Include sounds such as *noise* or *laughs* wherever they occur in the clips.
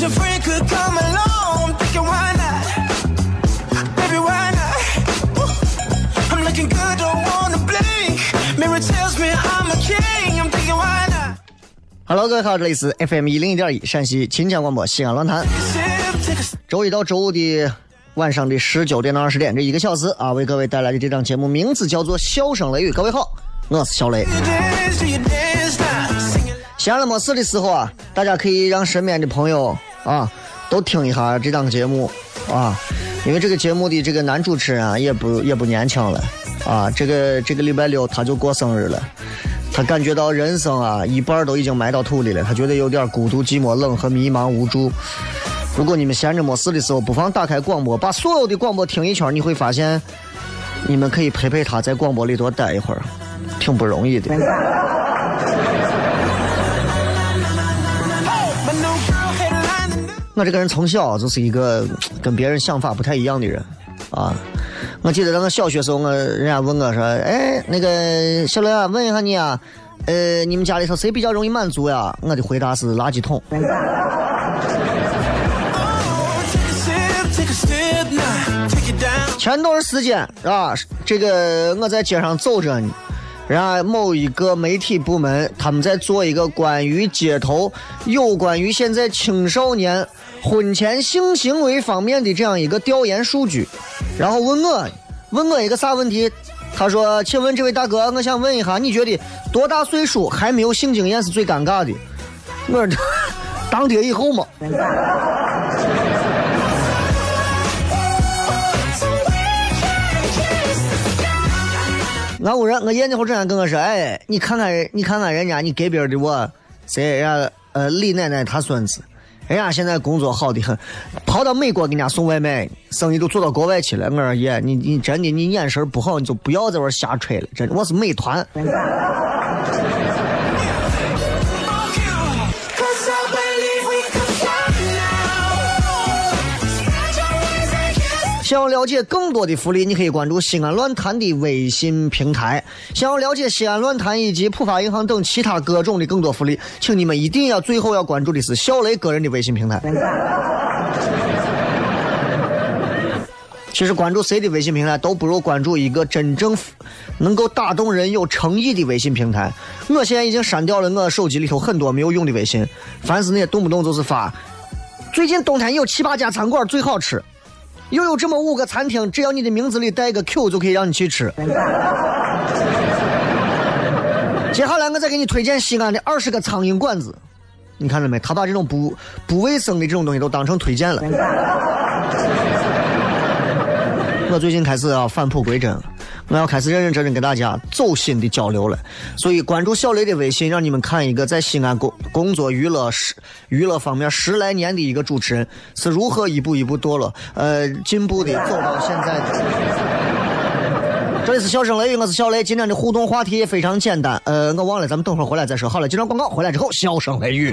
But your friend could come along. Thinking why not? Baby, why not? Ooh, I'm looking good, don't wanna blink. Mirror tells me I'm a king. I'm thinking why not? Hello，各位好，这里是 FM 一零一点一陕西秦腔广播西安论坛.周一到周五的晚上的十九点到二十点这一个小时啊，为各位带来的这档节目名字叫做《笑声雷雨》。各位好，我是小雷。闲了没事的时候啊，大家可以让身边的朋友啊都听一下这档节目啊，因为这个节目的这个男主持人啊也不也不年轻了啊，这个这个礼拜六他就过生日了。他感觉到人生啊，一半都已经埋到土里了，他觉得有点孤独、寂寞、冷和迷茫无助。如果你们闲着没事的时候，不妨打开广播，把所有的广播听一圈，你会发现，你们可以陪陪他在广播里多待一会儿，挺不容易的。我这个人从小就是一个跟别人想法不太一样的人啊。我记得在我小学时候，我人家问我说：“哎，那个小刘啊，问一下你啊，呃，你们家里头谁比较容易满足呀？”我的回答是垃圾桶。前段时间啊，这个我在街上走着呢，然后某一个媒体部门他们在做一个关于街头有关于现在青少年婚前性行为方面的这样一个调研数据，然后问我问我一个啥问题？他说：“请问这位大哥，我想问一下，你觉得多大岁数还没有性经验是最尴尬的？”我说：“当爹以后嘛。”俺屋人，我爷那会儿正常跟我说，哎，你看看人，你看看人家，你隔壁的我，谁人家呃李奶奶她孙子，人家现在工作好的很，跑到美国给人家送外卖，生意都做到国外去了。我说爷，你你真的你眼神不好，你就不要在这瞎吹了，真的，我是美团。想要了解更多的福利，你可以关注西安论坛的微信平台。想要了解西安论坛以及浦发银行等其他各种的更多福利，请你们一定要最后要关注的是小雷个人的微信平台。其实关注谁的微信平台都不如关注一个真正能够打动人、有诚意的微信平台。我现在已经删掉了我手机里头很多没有用的微信，凡是那些动不动就是发最近冬天有七八家餐馆最好吃，又有这么五个餐厅，只要你的名字里带一个 Q 就可以让你去吃。接下来我再给你推荐西安的二十个苍蝇馆子，你看到没？他把这种不不卫生的这种东西都当成推荐了。我最近开始要返璞归真了，我要开始认认真真跟大家走心的交流了。所以关注小雷的微信，让你们看一个在西安工工作娱乐十娱乐方面十来年的一个主持人是如何一步一步堕落，呃，进步的走到现在的。这里是笑声雷雨，我是小雷。今天的互动话题也非常简单，呃，我忘了，咱们等会儿回来再说。好了，接上广告，回来之后笑声雷雨。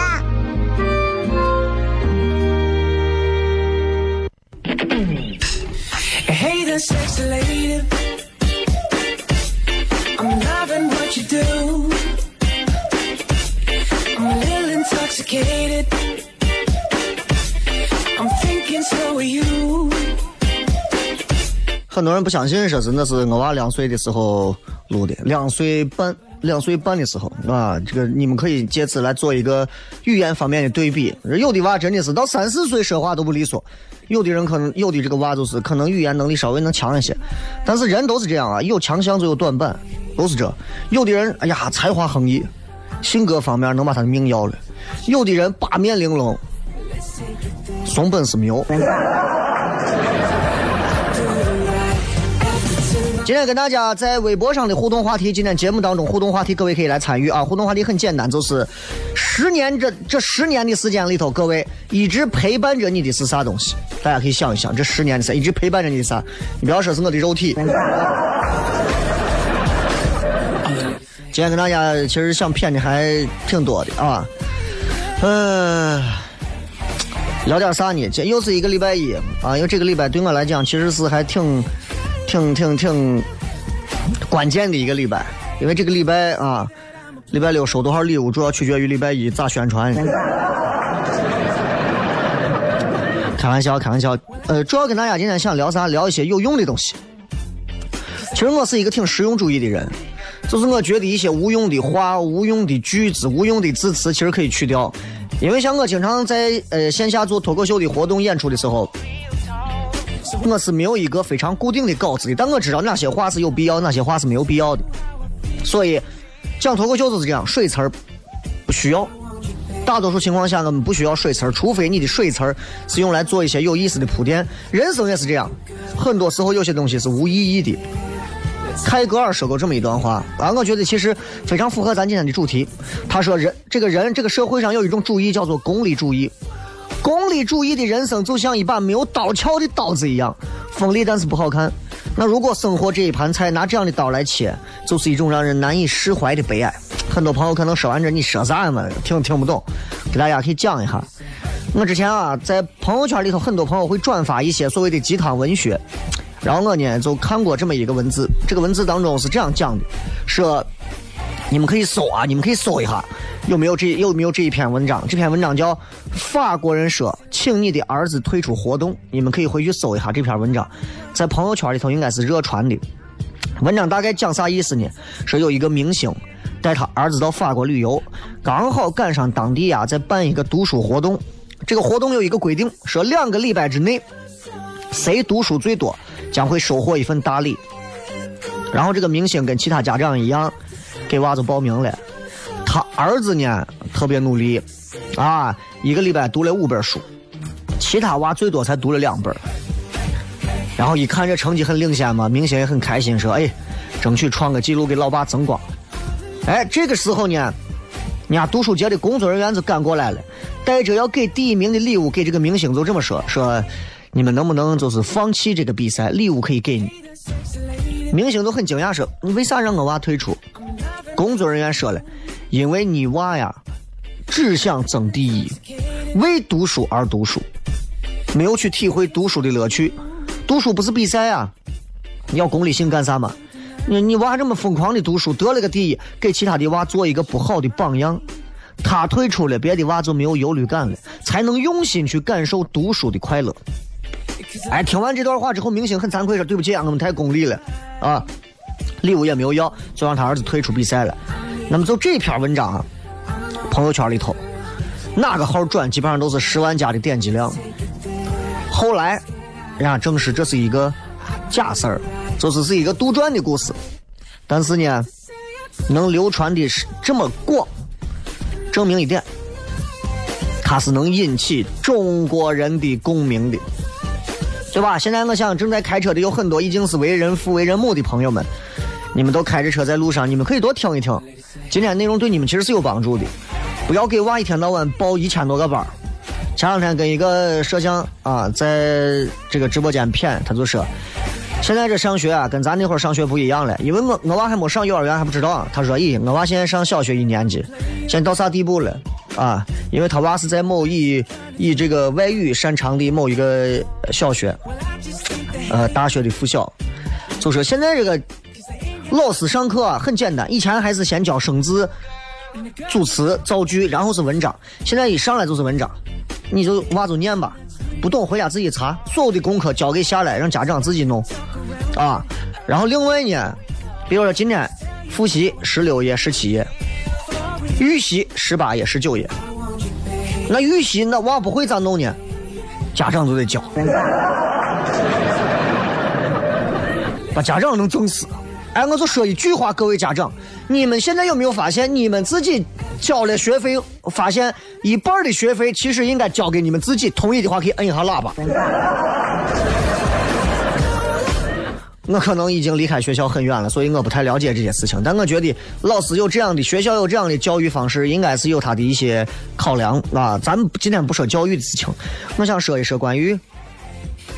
The sexy lady. I'm loving what you do. I'm a little intoxicated. I'm thinking so are you. 很多人不相信，说是那是我娃两岁的时候录的，两岁半，两岁半的时候啊，这个你们可以借此来做一个语言方面的对比。有的娃真的是到三四岁说话都不利索，有的人可能有的这个娃就是可能语言能力稍微能强一些，但是人都是这样啊，有强项就有短板，都是这。有的人哎呀才华横溢，性格方面能把他的命要了；有的人八面玲珑，怂本事没有。今天跟大家在微博上的互动话题，今天节目当中互动话题，各位可以来参与啊！互动话题很简单，就是十年这这十年的时间里头，各位一直陪伴着你的是啥东西？大家可以想一想，这十年的啥一直陪伴着你的啥？你不要说是我的肉体。今天跟大家其实想骗的还挺多的啊，嗯、聊点啥呢？这又是一个礼拜一啊，因为这个礼拜对我来讲其实是还挺。挺挺挺关键的一个礼拜，因为这个礼拜啊，礼拜六收多少礼物，主要取决于礼拜一咋宣传。开玩笑，开玩笑。呃，主要跟大家今天想聊啥？聊一些有用的东西。其实我是一个挺实用主义的人，就是我觉得一些无用的话、无用的句子、无用的字词，其实可以去掉。因为像我经常在呃线下做脱口秀的活动演出的时候。我是没有一个非常固定的稿子的，但我知道哪些话是有必要，哪些话是没有必要的。所以讲脱口秀就是这样，水词儿不需要。大多数情况下，我们不需要水词儿，除非你的水词儿是用来做一些有意思的铺垫。人生也是这样，很多时候有些东西是无意义的。泰戈尔说过这么一段话啊，我觉得其实非常符合咱今天的主题。他说人这个人这个社会上有一种主义叫做功利主义。功利主义的人生就像一把没有刀鞘的刀子一样，锋利但是不好看。那如果生活这一盘菜拿这样的刀来切，就是一种让人难以释怀的悲哀。很多朋友可能说完这你说啥嘛，听听不懂，给大家可以讲一下。我之前啊，在朋友圈里头，很多朋友会转发一些所谓的鸡汤文学，然后我呢就看过这么一个文字，这个文字当中是这样讲的，说你们可以搜啊，你们可以搜一下。有没有这有没有这一篇文章？这篇文章叫《法国人说，请你的儿子退出活动》，你们可以回去搜一下这篇文章，在朋友圈里头应该是热传的。文章大概讲啥意思呢？说有一个明星带他儿子到法国旅游，刚好赶上当地呀在办一个读书活动。这个活动有一个规定，说两个礼拜之内，谁读书最多将会收获一份大礼。然后这个明星跟其他家长一样，给娃子报名了。他儿子呢特别努力，啊，一个礼拜读了五本书，其他娃最多才读了两本。然后一看这成绩很领先嘛，明星也很开心，说：“哎，争取创个记录给老爸增光。”哎，这个时候呢，人家读书节的工作人员就赶过来了，带着要给第一名的礼物给这个明星，就这么说：“说你们能不能就是放弃这个比赛，礼物可以给你。”明星都很惊讶说：“你为啥让我娃退出？”工作人员说了。因为你娃呀，只想争第一，为读书而读书，没有去体会读书的乐趣。读书不是比赛啊，你要功利性干啥嘛？你你娃这么疯狂的读书，得了。个第一，给其他的娃做一个不好的榜样。他退出了，别的娃就没有忧虑感了，才能用心去感受读书的快乐。哎，听完这段话之后，明星很惭愧说：“对不起啊，我们太功利了。啊，礼物也没有要，就让他儿子退出比赛了。”那么就这篇文章啊，朋友圈里头哪个号转，基本上都是十万加的点击量。后来人家证实这是一个假事儿，就是是一个杜撰的故事。但是呢，能流传的是这么广，证明一点，它是能引起中国人的共鸣的，对吧？现在我想正在开车的有很多已经是为人父为人母的朋友们，你们都开着车在路上，你们可以多听一听，今天内容对你们其实是有帮助的。不要给娃一天到晚报一千多个班儿。前两天跟一个摄像啊，在这个直播间谝，他就说，现在这上学啊，跟咱那会儿上学不一样了，因为我我娃还没上幼儿园还不知道。他说，咦，我娃现在上小学一年级，现在到啥地步了啊？因为他娃是在某以以这个外语擅长的某一个小学，呃，大学的附小，就说现在这个老师上课啊很简单，以前还是先教生字、组词、造句，然后是文章，现在一上来就是文章。你就娃就念吧，不懂回家自己查，所有的功课交给下来，让家长自己弄，啊。然后另外呢，比如说今天复习十六页、十七页，预习十八页、十九页。那预习那娃不会咋弄呢？家长就得教，*laughs* 把家长能整死。哎，我就说一句话，各位家长，你们现在有没有发现，你们自己交了学费，发现一半的学费其实应该交给你们自己？同意的话可以摁一下喇叭。我可能已经离开学校很远了，所以我不太了解这些事情。但我觉得老师有这样的，学校有这样的教育方式，应该是有他的一些考量啊。咱们今天不说教育的事情，我想说一说关于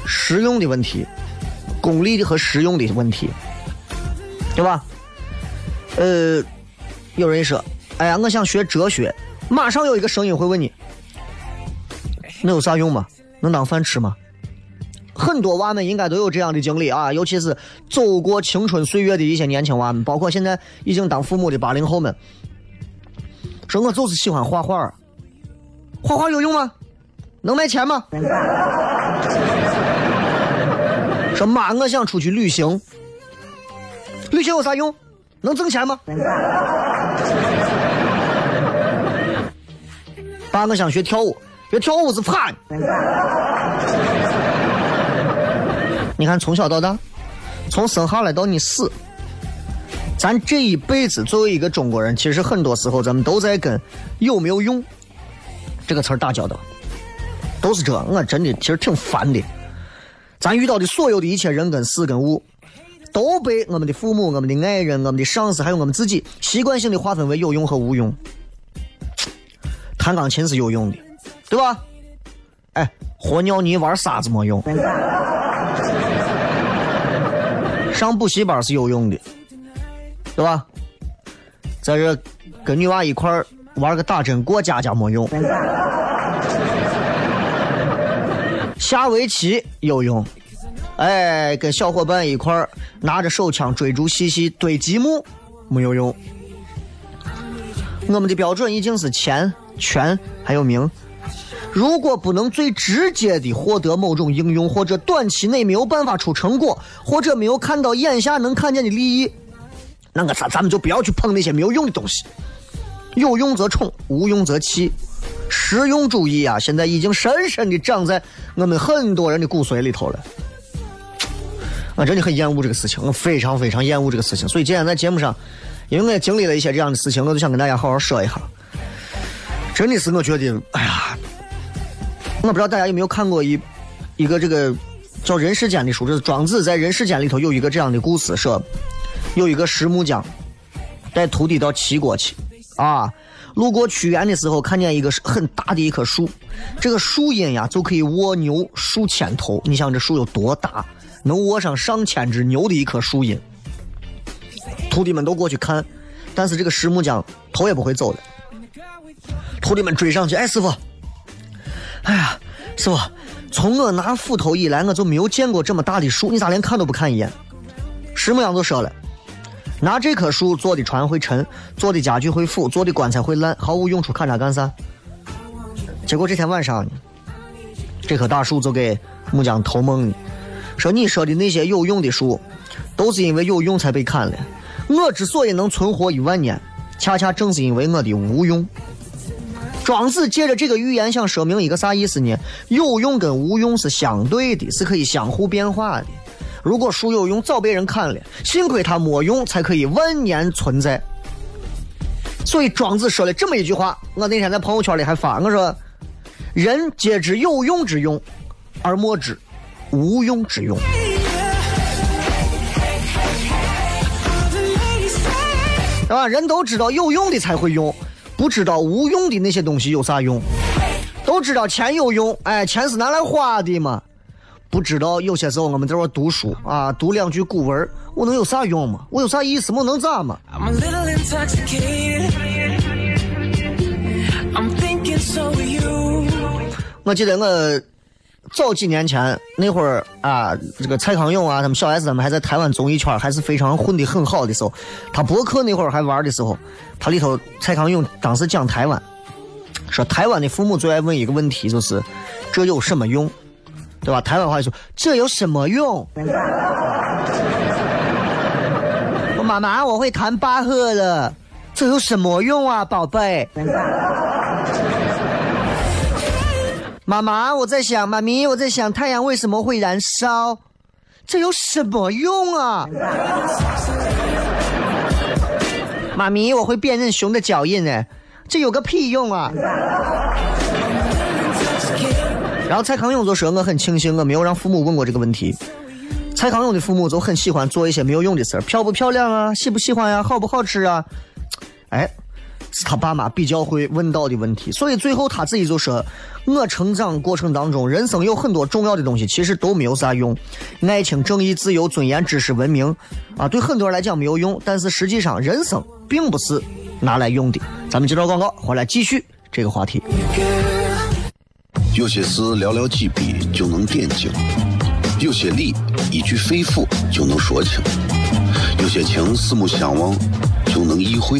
实用的问题，功利的和实用的问题。对吧？呃，有人说：“哎呀，我想学哲学。”马上有一个声音会问你：“那有啥用吗？能当饭吃吗？”很多娃们应该都有这样的经历啊，尤其是走过青春岁月的一些年轻娃们，包括现在已经当父母的八零后们，说：“我就是喜欢画画，画画有用吗？能卖钱吗？” *laughs* 说：“妈，我想出去旅行。”旅行有啥用？能挣钱吗？爸，我想学跳舞，学跳舞是怕。你看，从小到大，从生下来到你死，咱这一辈子作为一个中国人，其实很多时候咱们都在跟有没有用这个词儿打交道，都是这。我真的其实挺烦的。咱遇到的所有的一切人跟事跟物。都被我们的父母、我们的爱人、我们的上司，还有我们自己习惯性的划分为有用和无用。弹钢琴是有用的，对吧？哎，和尿泥玩沙子没用。*laughs* 上补习班是有用的，对吧？在这跟女娃一块玩个打针过家家没用。*laughs* 下围棋有用。哎，跟小伙伴一块儿拿着手枪追逐嬉戏堆积木，没有用。我们的标准已经是钱、权还有名。如果不能最直接的获得某种应用，或者短期内没有办法出成果，或者没有看到眼下能看见的利益，那个啥，咱们就不要去碰那些没有用的东西。有用则宠，无用则弃。实用主义啊，现在已经深深的长在我们很多人的骨髓里头了。我真的很厌恶这个事情，我非常非常厌恶这个事情。所以今天在节目上，因为我也经历了一些这样的事情，我就想跟大家好好说一下。真的是我觉得，哎呀，我不知道大家有没有看过一一个这个叫《人世间》的书，就是庄子在《人世间》里头有一个这样的故事，说有一个石木匠带徒弟到齐国去，啊，路过屈原的时候，看见一个很大的一棵树，这个树荫呀就可以卧牛数千头，你想这树有多大？能卧上上千只牛的一棵树荫，徒弟们都过去看，但是这个石木匠头也不会走的。徒弟们追上去，哎，师傅，哎呀，师傅，从我拿斧头以来，我就没有见过这么大的树，你咋连看都不看一眼？石木匠就说了，拿这棵树做的船会沉，做的家具会腐，做的棺材会烂，毫无用处，看它干啥？结果这天晚上，这棵大树就给木匠投梦了。说你说的那些有用的树，都是因为有用才被砍了。我之所以能存活一万年，恰恰正是因为我的无用。庄子借着这个寓言想说明一个啥意思呢？有用跟无用是相对的，是可以相互变化的。如果树有用，早被人砍了，幸亏它没用，才可以万年存在。所以庄子说了这么一句话，我那天在朋友圈里还发，我说：人皆知有用之用，而莫知无用之用。对吧？人都知道有用的才会用，不知道无用的那些东西有啥用。都知道钱有用，哎，钱是拿来花的嘛。不知道有些时候我们在这读书啊，读两句古文，我能有啥用吗？我有啥意思？我能咋嘛？I'm a little intoxicated. I'm thinking so are you. 我记得我早几年前那会儿啊，这个蔡康永啊，他们小 S 他们还在台湾综艺圈还是非常混得很好的时候，他博客那会儿还玩的时候，他里头蔡康永当时讲台湾，说台湾的父母最爱问一个问题，就是这有什么用，对吧？台湾话就说这有什么用？我妈妈，我会弹巴赫了，这有什么用啊，宝贝？妈妈，我在想，妈咪，我在想太阳为什么会燃烧？这有什么用啊？*laughs* 妈咪，我会辨认熊的脚印哎，这有个屁用啊！*laughs* 然后蔡康永就说：“我很庆幸我没有让父母问过这个问题。”蔡康永的父母就很喜欢做一些没有用的事儿，漂不漂亮啊，喜不喜欢呀、好不好吃啊？哎，是他爸妈比较会问到的问题，所以最后他自己就说：“我成长过程当中，人生有很多重要的东西，其实都没有啥用，爱情、正义、自由、尊严、知识、文明，啊，对很多人来讲没有用，但是实际上人生并不是拿来用的。”咱们接着广告，回来继续这个话题。有些事寥寥几笔就能点睛，有些理一句肺腑就能说清，有些情四目相望就能意会，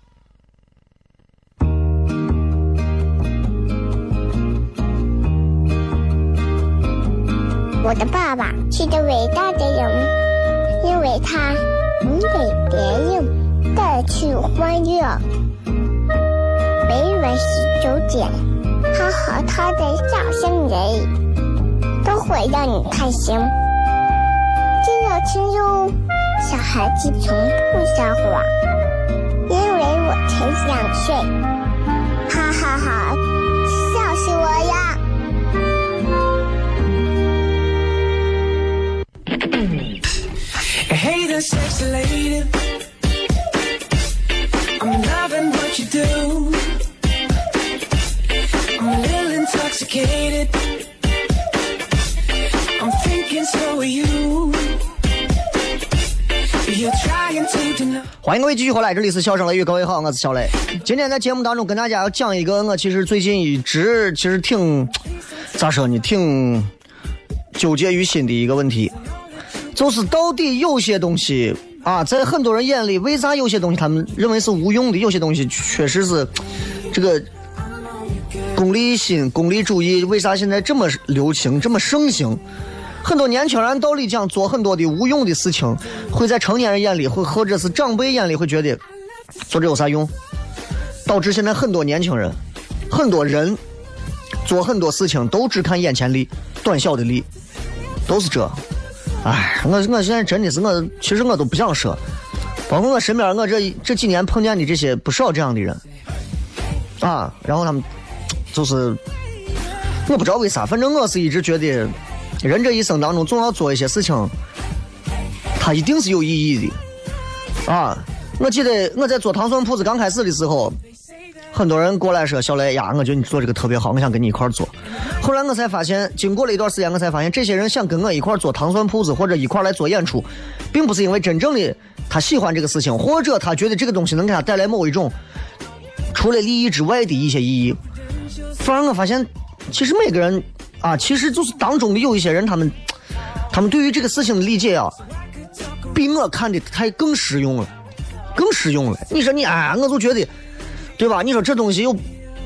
我的爸爸是个伟大的人，因为他能给别人带去欢乐。每晚十九点，他和他的笑声人，都会让你开心。记得听哟，小孩子从不撒谎，因为我才两岁。哈哈哈 Hey there, sexy lady. I'm loving what you do. 欢迎各位继续回来，这里是笑声雷雨，各位好，我是小雷。今天在节目当中跟大家要讲一个，我其实最近一直其实挺咋说呢，挺纠结于心的一个问题，就是到底有些东西啊，在很多人眼里，为啥有些东西他们认为是无用的，有些东西确实是这个功利心、功利主义，为啥现在这么流行、这么盛行？很多年轻人道理讲，做很多的无用的事情，会在成年人眼里，或或者是长辈眼里会觉得做这有啥用？导致现在很多年轻人、很多人做很多事情都只看眼前利、短小的利，都是这。哎，我我现在真的是我，其实我都不想说，包括我身边我这这几年碰见的这些不少这样的人啊，然后他们就是我不知道为啥，反正我是一直觉得。人这一生当中总要做一些事情，它一定是有意义的啊！我记得我在做糖蒜铺子刚开始的时候，很多人过来说：“小雷呀，我觉得你做这个特别好，我想跟你一块做。”后来我才发现，经过了一段时间，我才发现，这些人想跟我一块做糖蒜铺子或者一块来做演出，并不是因为真正的他喜欢这个事情，或者他觉得这个东西能给他带来某一种除了利益之外的一些意义。反而我发现，其实每个人。啊，其实就是当中的有一些人，他们，*laughs* 他们对于这个事情的理解啊，比我看的太更实用了，更实用了。你说你啊，我就觉得，对吧？你说这东西又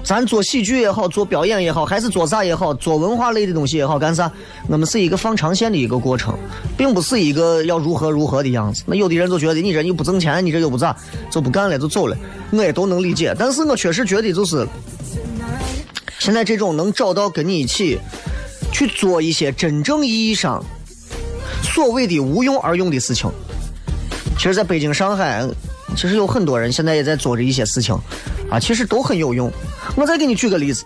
咱做喜剧也好，做表演也好，还是做啥也好，做文化类的东西也好，干啥？我们是一个放长线的一个过程，并不是一个要如何如何的样子。那有的人就觉得你这又不挣钱，你这又不咋，就不干了，就走了。我也都能理解，但是我确实觉得就是现在这种能找到跟你一起去做一些真正意义上所谓的无用而用的事情。其实，在北京、上海，其实有很多人现在也在做着一些事情，啊，其实都很有用。我再给你举个例子，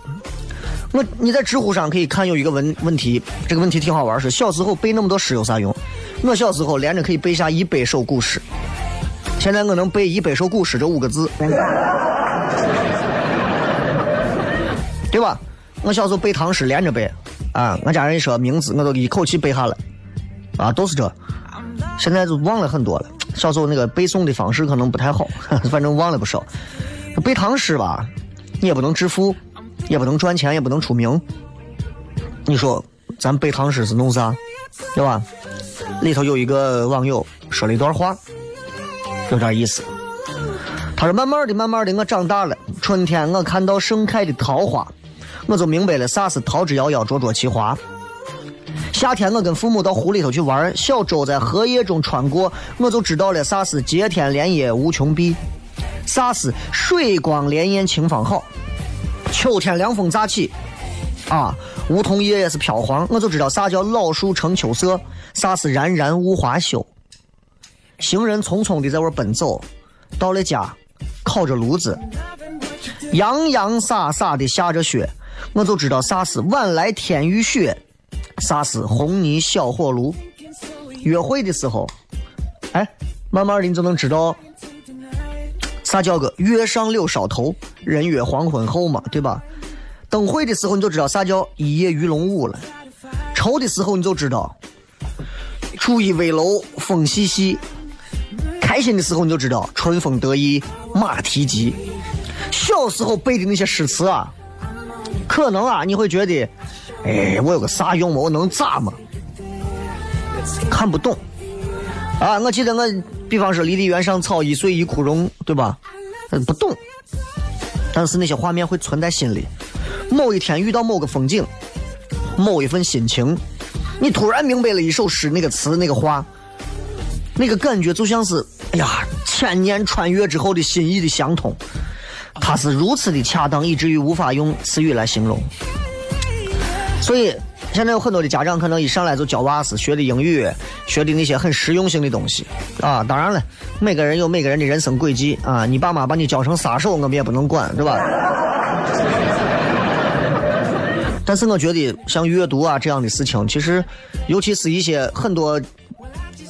我你在知乎上可以看有一个问问题，这个问题挺好玩，是小时候背那么多诗有啥用？我小时候连着可以背下一百首古诗，现在我能背一百首古诗这五个字，*laughs* 对吧？我小时候背唐诗连着背，啊，我家人一说名字我都一口气背下来，啊，都是这。现在就忘了很多了。小时候那个背诵的方式可能不太好，*laughs* 反正忘了不少。背唐诗吧，你也不能致富，也不能赚钱，也不能出名。你说咱背唐诗是弄啥？对吧？里头有一个网友说了一段话，有点意思。他说：“慢慢的，慢慢的，我长大了。春天我看到盛开的桃花，我就明白了啥是桃之夭夭，灼灼其华。夏天我跟父母到湖里头去玩，小舟在荷叶中穿过，我就知道了啥是接天莲叶无穷碧，啥是水光潋滟晴方好。秋天凉风乍起，啊，梧桐叶也是飘黄，我就知道啥叫老树成秋色，啥是冉冉物华休。行人匆匆的在外奔走，到了家，烤着炉子，洋洋洒洒的下着雪，我就知道啥是晚来天欲雪。啥是红泥小火炉？约会的时候，哎，慢慢的你就能知道啥叫个月上柳梢头，人约黄昏后嘛，对吧？灯会的时候你就知道啥叫一夜鱼龙舞了。愁的时候你就知道初一危楼风细细。开心的时候你就知道春风得意马蹄疾。小时候背的那些诗词啊，可能啊你会觉得。哎，我有个啥用嘛？我能咋嘛？看不懂啊！我记得我，比方说“离离原上草，一岁一枯荣”，对吧？嗯不懂，但是那些画面会存在心里。某一天遇到某个风景，某一份心情，你突然明白了一首诗那个词那个话，那个感觉就像是哎呀，千年穿越之后的心意的相通，它是如此的恰当，以至于无法用词语来形容。所以，现在有很多的家长可能一上来就教娃是学的英语，学的那些很实用性的东西啊。当然了，每个人有每个人的人生轨迹啊。你爸妈把你教成杀手，我们也不能管，对吧？*laughs* 但是我觉得像阅读啊这样的事情，其实，尤其是一些很多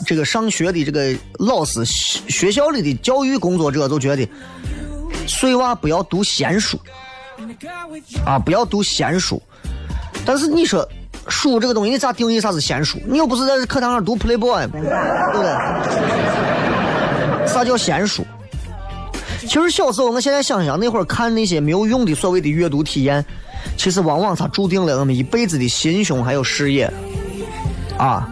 这个上学的这个老师、学校里的教育工作者，都觉得，碎娃不要读闲书啊，不要读闲书。但是你说书这个东西，你咋定义啥是闲书？你又不是在课堂上读 Playboy，对不对？*laughs* 啥叫闲书？其实小时候，我现在想想，那会儿看那些没有用的所谓的阅读体验，其实往往它注定了我们一辈子的心胸还有事业。啊，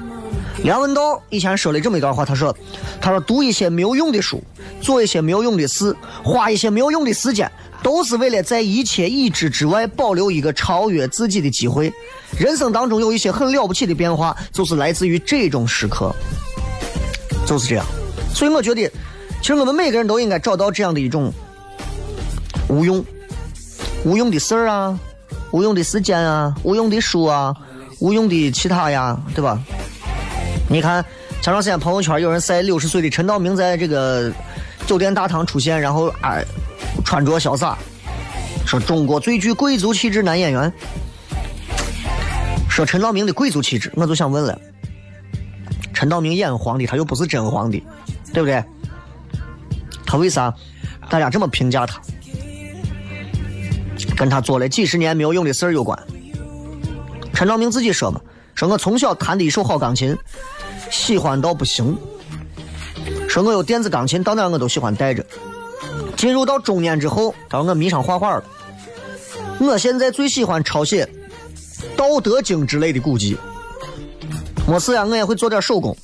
梁文道以前说了这么一段话，他说：“他说读一些没有用的书，做一些没有用的事，花一些没有用的时间。”都是为了在一切已知之外保留一个超越自己的机会。人生当中有一些很了不起的变化，就是来自于这种时刻，就是这样。所以我觉得，其实我们每个人都应该找到这样的一种无用、无用的事儿啊，无用的时间啊，无用的书啊，无用的其他呀，对吧？你看前段时间朋友圈有人晒六十岁的陈道明在这个酒店大堂出现，然后啊。穿着潇洒，说中国最具贵族气质男演员。说陈道明的贵族气质，我就想问了：陈道明演皇帝，他又不是真皇帝，对不对？他为啥大家这么评价他？跟他做了几十年没有用的事儿有关。陈道明自己说嘛：“说我从小弹的一手好钢琴，喜欢到不行。说我有电子钢琴，到哪我都喜欢带着。”进入到中年之后，他说我迷上画画了。我现在最喜欢抄写《道德经》之类的古籍。没事呀，我也会做点手工，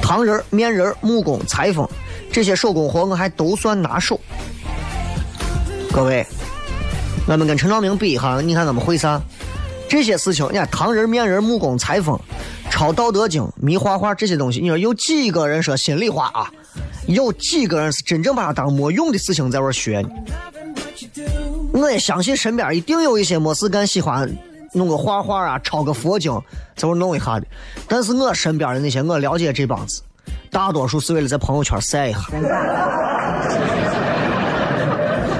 糖人、面人、木工、裁缝这些手工活我还都算拿手。各位，我们跟陈昌明比一下，你看他们会啥？这些事情，你看糖人、面人、木工、裁缝、抄《道德经》、迷画画这些东西，你说有几个人说心里话啊？有几个人是真正把它当没用的事情在玩学呢？我也相信身边一定有一些没事干喜欢弄个画画啊，抄个佛经，在玩弄一下的。但是我身边的那些我了解这帮子，大多数是为了在朋友圈晒一下，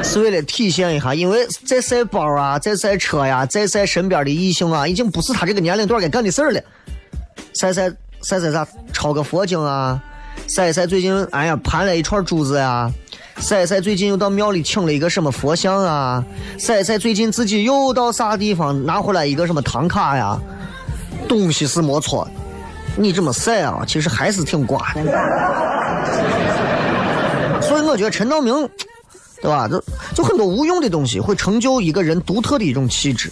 是为了体现一下，因为在晒包啊，在晒车呀，在晒身边的异性啊，已经不是他这个年龄段该干的事儿了。晒晒晒晒啥？抄个佛经啊，晒晒最近哎呀盘了一串珠子呀。晒晒最近又到庙里请了一个什么佛像啊？晒晒最近自己又到啥地方拿回来一个什么唐卡呀？东西是没错，你这么晒啊，其实还是挺瓜的。所以我觉得陈道明，对吧？就就很多无用的东西会成就一个人独特的一种气质。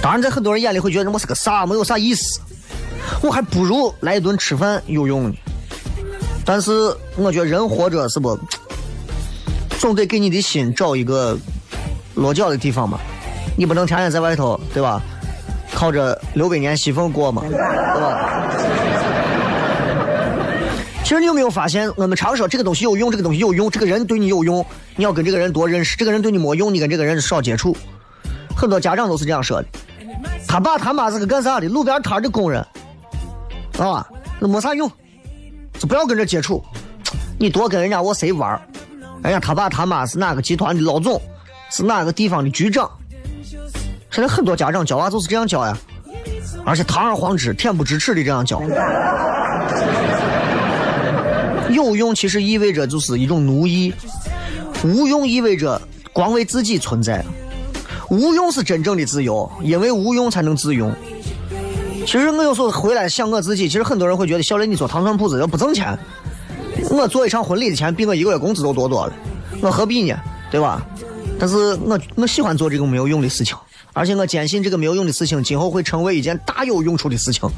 当然，在很多人眼里会觉得我是个啥，没有啥意思。我还不如来一顿吃饭有用呢。但是我觉得人活着是不？总得给你的心找一个落脚的地方嘛，你不能天天在外头，对吧？靠着刘百年西风过嘛，对吧？其实你有没有发现，我们常说这个东西有用，这个东西有用，这个人对你有用，你要跟这个人多认识；这个人对你没用，你跟这个人少接触。很多家长都是这样说的。他爸他妈是个干啥的？路边摊的工人，啊，那没啥用，就不要跟这接触。你多跟人家我谁玩儿哎呀，他爸他妈是哪个集团的老总，是哪个地方的局长？现在很多家长教娃就是这样教呀，而且堂而皇之、恬不知耻的这样教。有用其实意味着就是一种奴役，无用意味着光为自己存在。无用是真正的自由，因为无用才能自用。其实我有时候回来想我自己，其实很多人会觉得小雷你做糖蒜铺子要不挣钱。我做一场婚礼的钱比我一个月工资都多多了，我何必呢？对吧？但是我我喜欢做这个没有用的事情，而且我坚信这个没有用的事情今后会成为一件大有用处的事情。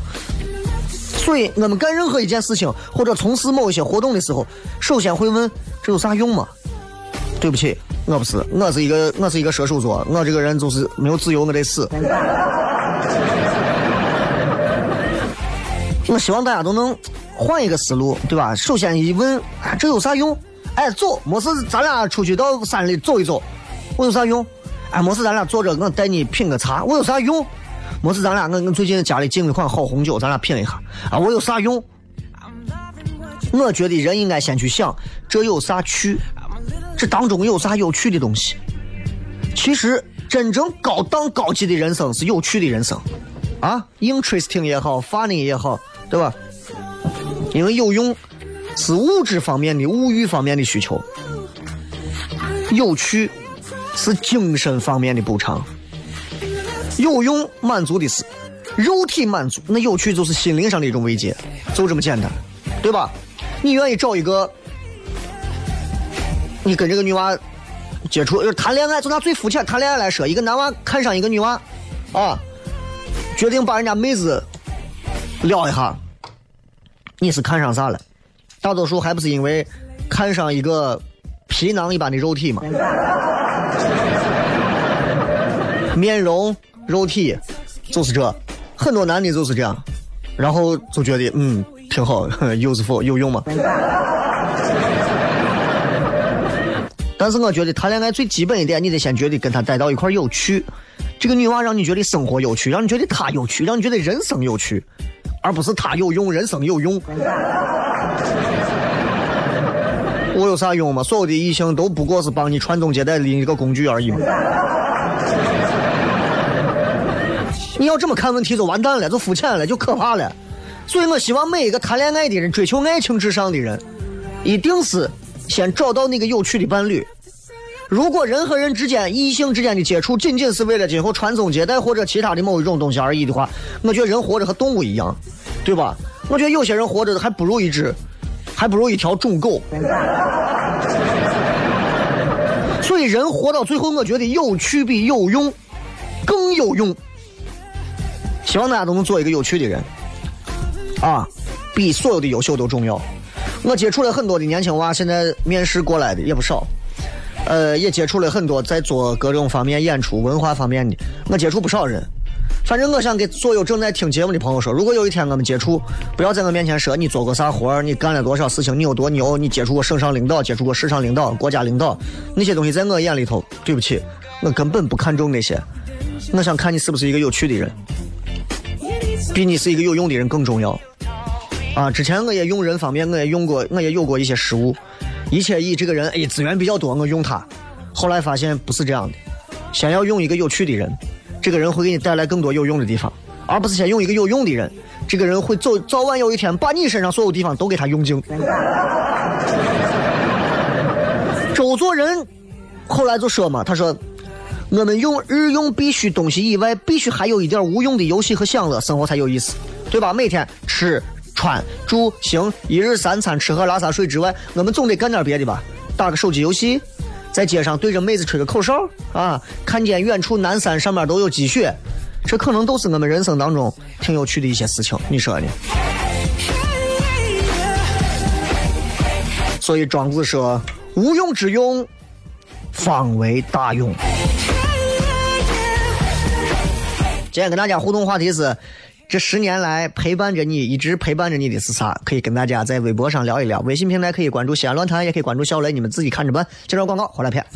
所以，我们干任何一件事情或者从事某一些活动的时候，首先会问这有啥用吗？对不起，我不是，我是一个我是一个射手座，我这个人就是没有自由，我得死。我希望大家都能。换一个思路，对吧？首先一问，这有啥用？哎，走，没事，咱俩出去到山里走一走，我有啥用？哎，没事，咱俩坐着，我带你品个茶，我有啥用？没事，咱俩我我最近家里进了一款好红酒，咱俩品一下，啊，我有啥用？我觉得人应该先去想，这有啥趣？这当中有啥有趣的东西？其实，真正高档高级的人生是有趣的人生，啊，interesting 也好，funny 也好，对吧？因为有用是物质方面的、物欲方面的需求，有趣是精神方面的补偿。有用满足的是肉体满足，那有趣就是心灵上的一种慰藉，就这么简单，对吧？你愿意找一个，你跟这个女娃接触，谈恋爱，就拿最肤浅谈恋爱来说，一个男娃看上一个女娃，啊，决定把人家妹子撩一下。你是看上啥了？大多数还不是因为看上一个皮囊一般的肉体吗？面容、肉体，就是这。很多男的就是这样，然后就觉得嗯挺好，有是否有用吗？但是我觉得谈恋爱最基本一点，你得先觉得跟他待到一块有趣。这个女娃让你觉得生活有趣，让你觉得她有趣，让你觉得人生有趣。而不是他有用，人生有用。*laughs* 我有啥用吗？所有的异性都不过是帮你传宗接代的一个工具而已。*laughs* 你要这么看问题，就完蛋了，就肤浅了，就可怕了。所以我希望每一个谈恋爱的人、追求爱情至上的人，一定是先找到那个有趣的伴侣。如果人和人之间、异性之间的接触仅仅是为了今后传宗接代或者其他的某一种东西而已的话，我觉得人活着和动物一样，对吧？我觉得有些人活着还不如一只，还不如一条种狗。所以人活到最后，我觉得有趣比有用更有用。希望大家都能做一个有趣的人，啊，比所有的优秀都重要。我接触了很多的年轻娃，现在面试过来的也不少。呃，也接触了很多在做各种方面演出、文化方面的，我接触不少人。反正我想给所有正在听节目的朋友说，如果有一天我们接触，不要在我面前说你做过啥活，你干了多少事情，你有多牛，你接触过省上领导，接触过市上领导、国家领导，那些东西在我眼里头，对不起，我根本不看重那些。我想看你是不是一个有趣的人，比你是一个有用的人更重要。啊，之前我也用人方面，我也用过，我也有过一些失误，一切以这个人哎资源比较多，我用他，后来发现不是这样的，先要用一个有趣的人。这个人会给你带来更多有用的地方，而不是先用一个有用的人。这个人会走，早晚有一天把你身上所有地方都给他用尽。*laughs* 周作人后来就说嘛，他说：“我们用日用必需东西以外，必须还有一点无用的游戏和享乐，生活才有意思，对吧？每天吃穿住行，一日三餐吃喝拉撒睡之外，我们总得干点别的吧？打个手机游戏。”在街上对着妹子吹个口哨啊，看见远处南山上面都有积雪，这可能都是我们人生当中挺有趣的一些事情，你说呢？所以庄子说：“无用之用，方为大用。”今天跟大家互动话题是。这十年来陪伴着你，一直陪伴着你的是啥？可以跟大家在微博上聊一聊。微信平台可以关注西安论坛，也可以关注小雷，你们自己看着办。介绍广告，回来片。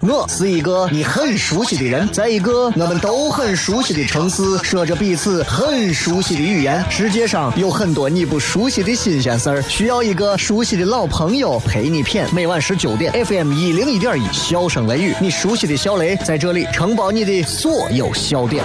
我是一个你很熟悉的人，在一个我们都很熟悉的城市，说着彼此很熟悉的语言。世界上有很多你不熟悉的新鲜事儿，需要一个熟悉的老朋友陪你谝。每晚十九点，FM 一零一点一，笑声雷雨，你熟悉的小雷在这里承包你的所有笑点。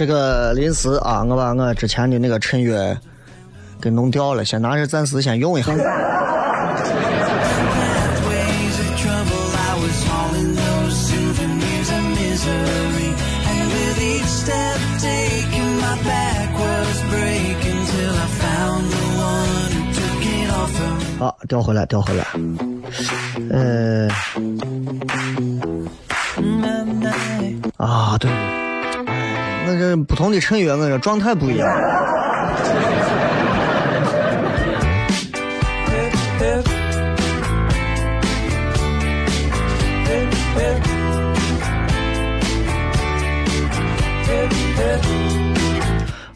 这个临时啊，我把我之前的那个陈月给弄掉了，先拿着，暂时先用一下。好，调回来，调回来。呃，啊，对。哎，我这不同的衬乐，我这状态不一样。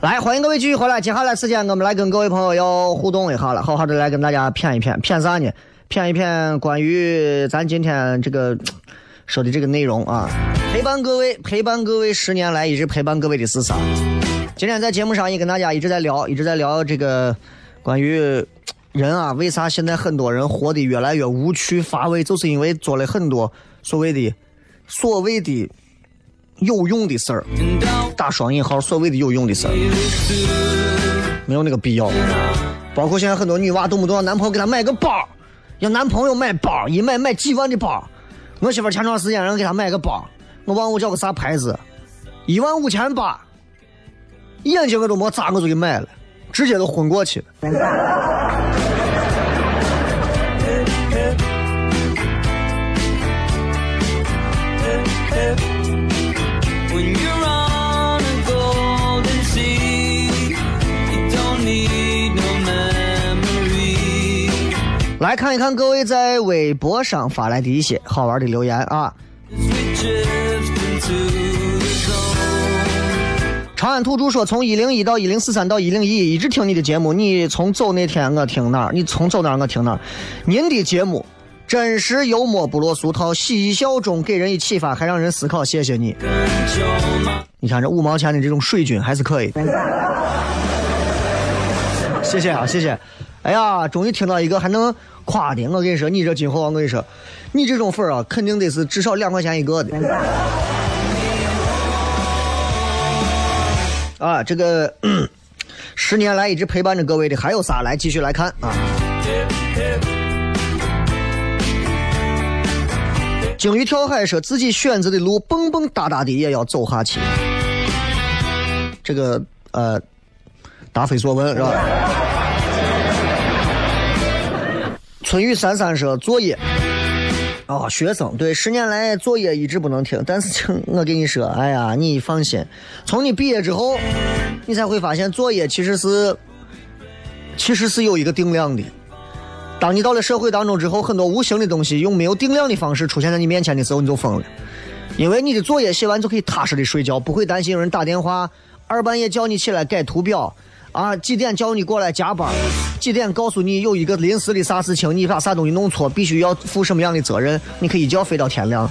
来，欢迎各位继续回来。接下来时间，我们来跟各位朋友要互动一下了，好好的来跟大家谝一谝，谝啥呢？谝一谝关于咱今天这个说的这个内容啊。陪伴各位，陪伴各位十年来一直陪伴各位的是啥？今天在节目上也跟大家一直在聊，一直在聊这个关于人啊，为啥现在很多人活得越来越无趣乏味，就是因为做了很多所谓的所谓的有用的事儿，打双引号，所谓的有用的事儿，没有那个必要。包括现在很多女娃动不动让男朋友给她买个包，让男朋友买包，一买买几万的包。我媳妇前段时间让给她买个包，我忘我叫个啥牌子，一万五千八，眼睛我都没眨，我就给买了，直接就昏过去了。来看一看各位在微博上发来的一些好玩的留言啊。长安土著说，从一零一到一零四三到一零一，一直听你的节目。你从走那天我听哪儿？你从走哪儿我听哪儿？您的节目真实幽默，不落俗套，嬉笑中给人以启发，还让人思考。谢谢你。你看这五毛钱的这种水军还是可以。*laughs* 谢谢啊，谢谢。哎呀，终于听到一个还能夸的。我跟你说，你这今后我跟你说，你这种粉啊，肯定得是至少两块钱一个的。啊，这个十年来一直陪伴着各位的还有仨，来继续来看啊。鲸鱼跳海说自己选择的路蹦蹦哒哒的也要走下去。这个呃，答非所问是吧？春雨三三说作业。哦，学生对十年来作业一直不能停，但是我跟你说，哎呀，你放心，从你毕业之后，你才会发现作业其实是，其实是有一个定量的。当你到了社会当中之后，很多无形的东西用没有定量的方式出现在你面前的时候，你就疯了，因为你的作业写完就可以踏实的睡觉，不会担心有人打电话，二半夜叫你起来改图表。啊，几点叫你过来加班？几点告诉你有一个临时的啥事情，你把啥东西弄错，必须要负什么样的责任？你可以一觉飞到天亮。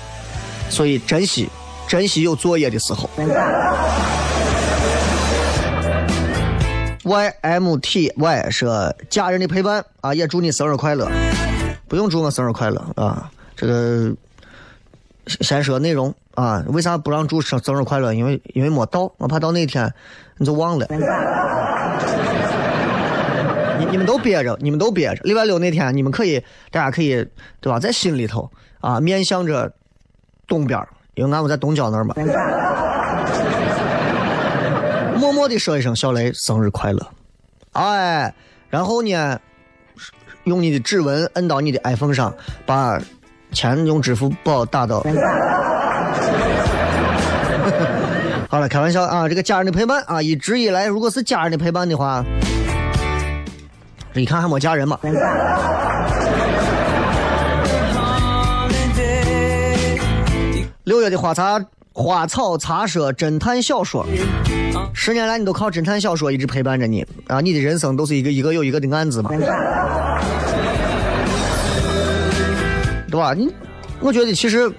所以珍惜，珍惜有作业的时候。Y M T Y 说家人的陪伴啊，也祝你生日快乐。不用祝我生日快乐啊，这个先说内容啊，为啥不让祝生生日快乐？因为因为没到，我怕到那天你就忘了。*laughs* 你你们都憋着，你们都憋着。礼拜六那天，你们可以，大家可以，对吧？在心里头啊，面向着东边，因为俺们在东郊那儿嘛。*laughs* 默默的说一声“小雷生日快乐”，哎，然后呢，用你的指纹摁到你的 iPhone 上，把钱用支付宝打到。好了，开玩笑啊！这个家人的陪伴啊，一直以来，如果是家人的陪伴的话，你看还没家人嘛？六月的花茶花草茶社侦探小说，十年来你都靠侦探小说一直陪伴着你啊！你的人生都是一个一个又一个的案子嘛，对吧？你，我觉得其实。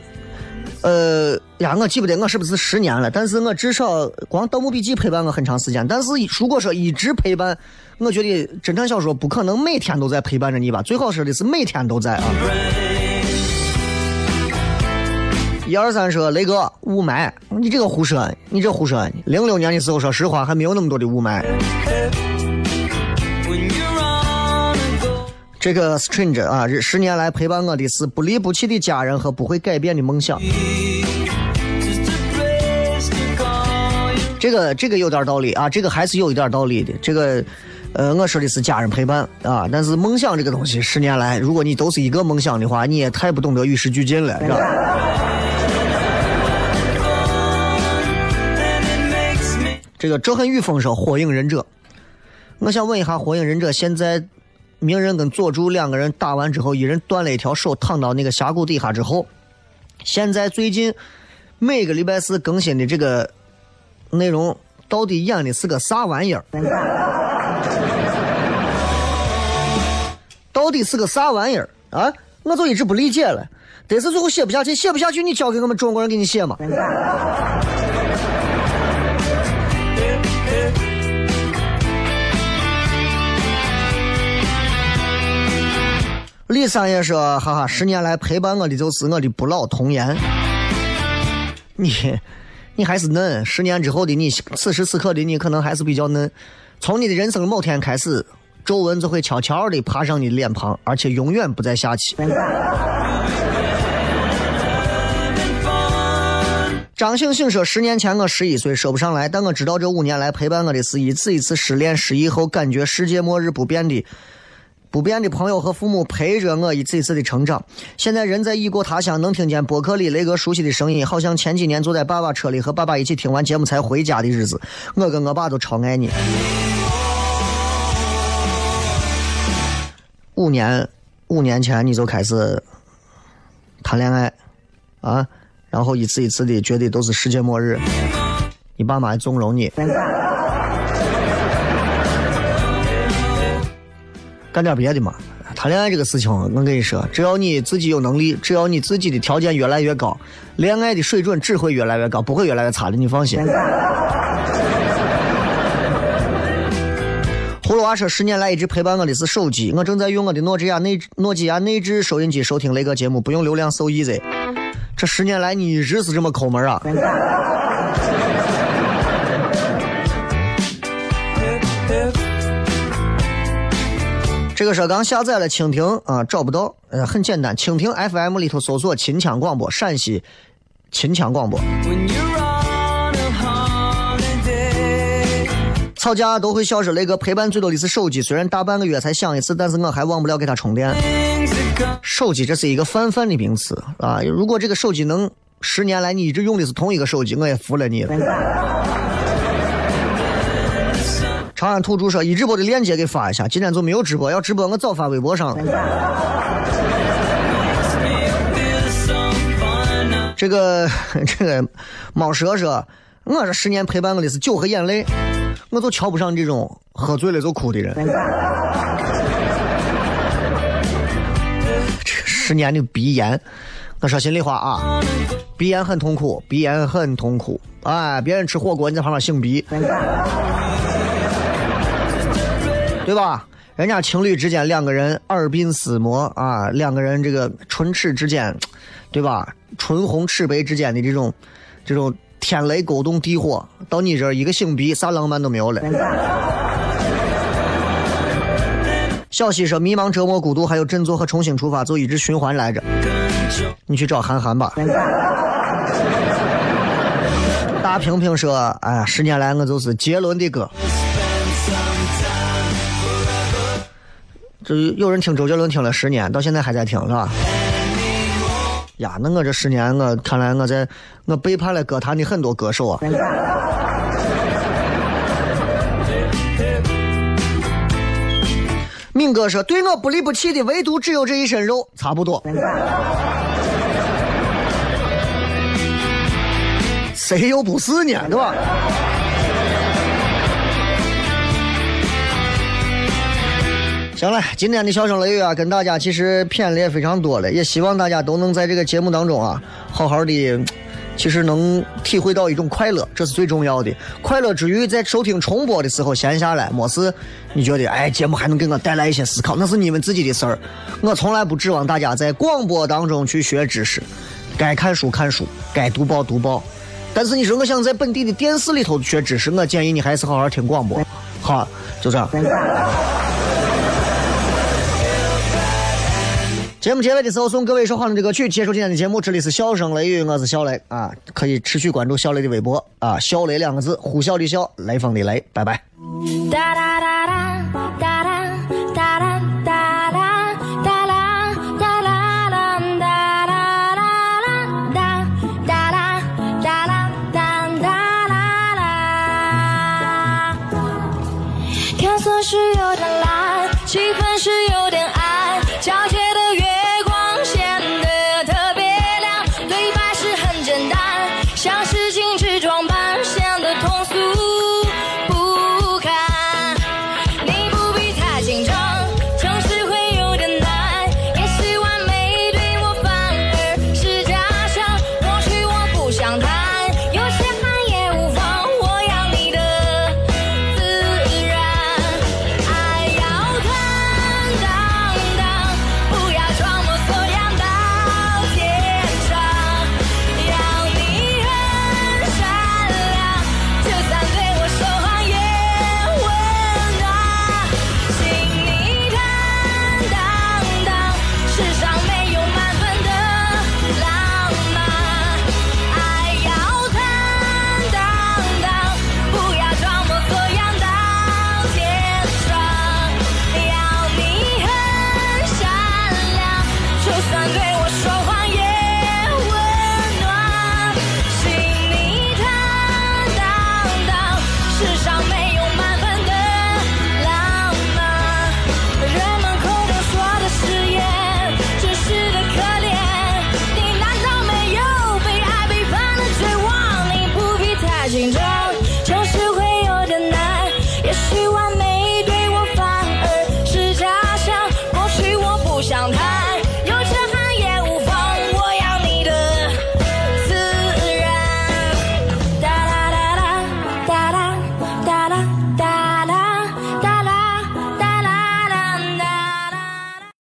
呃呀，我记不得我是不是十年了，但是我至少光《盗墓笔记》陪伴我很长时间。但是如果说一直陪伴，我觉得侦探小说不可能每天都在陪伴着你吧？最好说的是每天都在啊。一二三说雷哥雾霾，你这个胡说，你这胡说。零六年的时候，说实话还没有那么多的雾霾。这个 stranger 啊，十年来陪伴我的是不离不弃的家人和不会改变的梦想。这个这个有点道理啊，这个还是有一点道理的。这个，呃，我说的是家人陪伴啊，但是梦想这个东西，十年来，如果你都是一个梦想的话，你也太不懂得与时俱进了，是吧？这个这很雨风说火影忍者，我想问一下，火影忍者现在。鸣人跟佐助两个人打完之后，一人断了一条手，躺到那个峡谷底下之后，现在最近每个礼拜四更新的这个内容，到底演的是个啥玩意儿？*laughs* 到底是个啥玩意儿啊？我就一直不理解了。但是最后写不下去，写不下去，你交给我们中国人给你写嘛？李三爷说：“哈哈，十年来陪伴我的就是我的不老童颜。你，你还是嫩。十年之后的你，此时此刻的你，可能还是比较嫩。从你的人生某天开始，皱纹就会悄悄地爬上你的脸庞，而且永远不再下去。”张醒醒说：“十年前我十一岁，说不上来，但我知道这五年来陪伴我的是一次一次失恋、失忆后感觉世界末日不变的。”不变的朋友和父母陪着我一次一次的成长。现在人在异国他乡，能听见博客里雷哥熟悉的声音，好像前几年坐在爸爸车里和爸爸一起听完节目才回家的日子。我跟我爸都超爱你。五年，五年前你就开始谈恋爱，啊，然后一次一次的觉得都是世界末日。你爸妈纵容你。干点别的嘛。谈恋爱这个事情，我跟你说，只要你自己有能力，只要你自己的条件越来越高，恋爱的水准只会越来越高，不会越来越差的，你放心。*laughs* 葫芦娃说：“十年来一直陪伴我的是手机，我正在用我的诺基亚内诺基亚内置收音机收听雷哥节目，不用流量，so easy。这十年来你一直是这么抠门啊？”这个是刚下载了蜻蜓啊，找不到，呃，很简单，蜻蜓 FM 里头搜索“秦腔广播”，陕西秦腔广播。吵架都会笑说雷哥陪伴最多的是手机，虽然大半个月才响一次，但是我还忘不了给它充电。手机这是一个泛泛的名词啊，如果这个手机能十年来你一直用的是同一个手机，我也服了你了。长安土著说：“一直播的链接给发一下，今天就没有直播，要直播我早发微博上了。*laughs* ”这个这个猫蛇说：“我这十年陪伴我的是酒和眼泪，我就瞧不上这种喝醉了就哭的人。*laughs* ”这十年的鼻炎，我说心里话啊，鼻炎很痛苦，鼻炎很痛苦。哎，别人吃火锅，你在旁边擤鼻。对吧？人家情侣之间两个人耳鬓厮磨啊，两个人这个唇齿之间，对吧？唇红齿白之间的这种，这种天雷勾动地火，到你这儿一个擤鼻，啥浪漫都没有了。小西说：“迷茫、折磨、孤独，还有振作和重新出发，就一直循环来着。”你去找韩寒吧。大平平说：“哎呀，十年来我就是杰伦的歌。”这有人听周杰伦听了十年，到现在还在听，是吧？呀，那我这十年，我看来我在我背叛了歌坛的很多歌手啊。敏哥说：“对我不离不弃的，唯独只有这一身肉，差不多。”谁又不是呢？对吧？行了，今天的笑声雷雨啊，跟大家其实谝的也非常多了，也希望大家都能在这个节目当中啊，好好的，其实能体会到一种快乐，这是最重要的。快乐之余，在收听重播的时候闲下来，没事，你觉得哎，节目还能给我带来一些思考，那是你们自己的事儿。我从来不指望大家在广播当中去学知识，该看书看书，该读报读报。但是你说我想在本地的电视里头学知识，我建议你还是好好听广播。好，就这样。节目结尾的时候，送各位一首好听的歌曲，结束今天的节目。这里是笑声雷雨，我是小雷啊，可以持续关注小雷的微博啊，小雷两个字，虎啸的啸，雷锋的雷，拜拜。天